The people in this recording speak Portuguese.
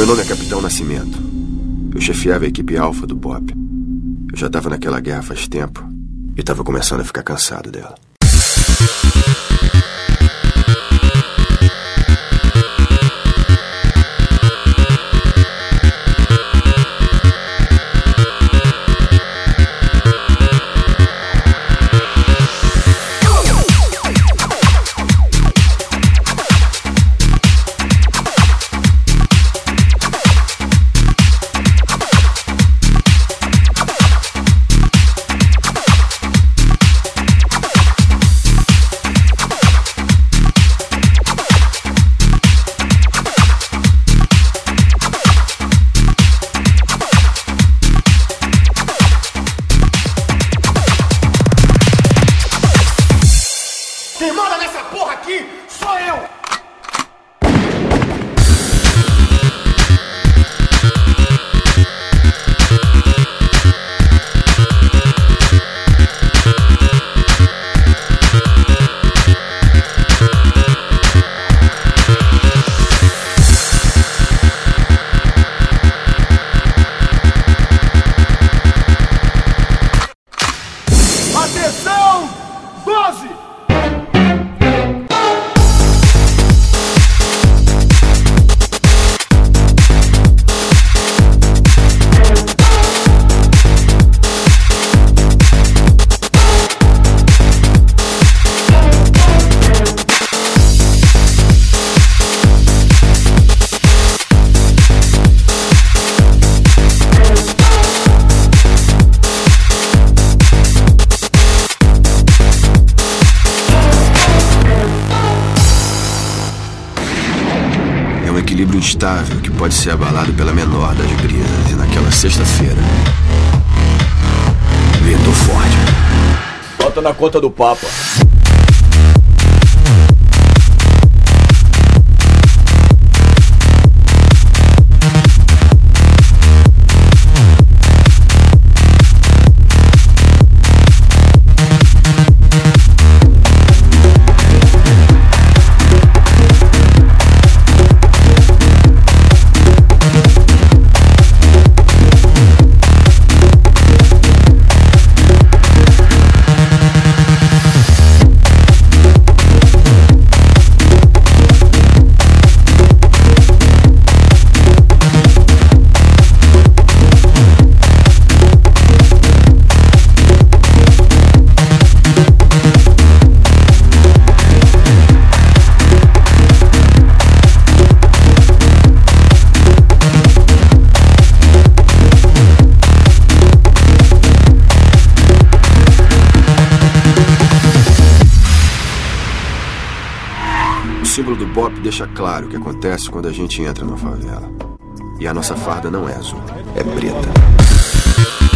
Meu nome é Capitão Nascimento. Eu chefiava a equipe alfa do BOP. Eu já estava naquela guerra faz tempo e estava começando a ficar cansado dela. Equilíbrio instável que pode ser abalado pela menor das brisas. E naquela sexta-feira. Ventou forte. Bota na conta do Papa. Símbolo do BOP deixa claro o que acontece quando a gente entra numa favela. E a nossa farda não é azul, é preta.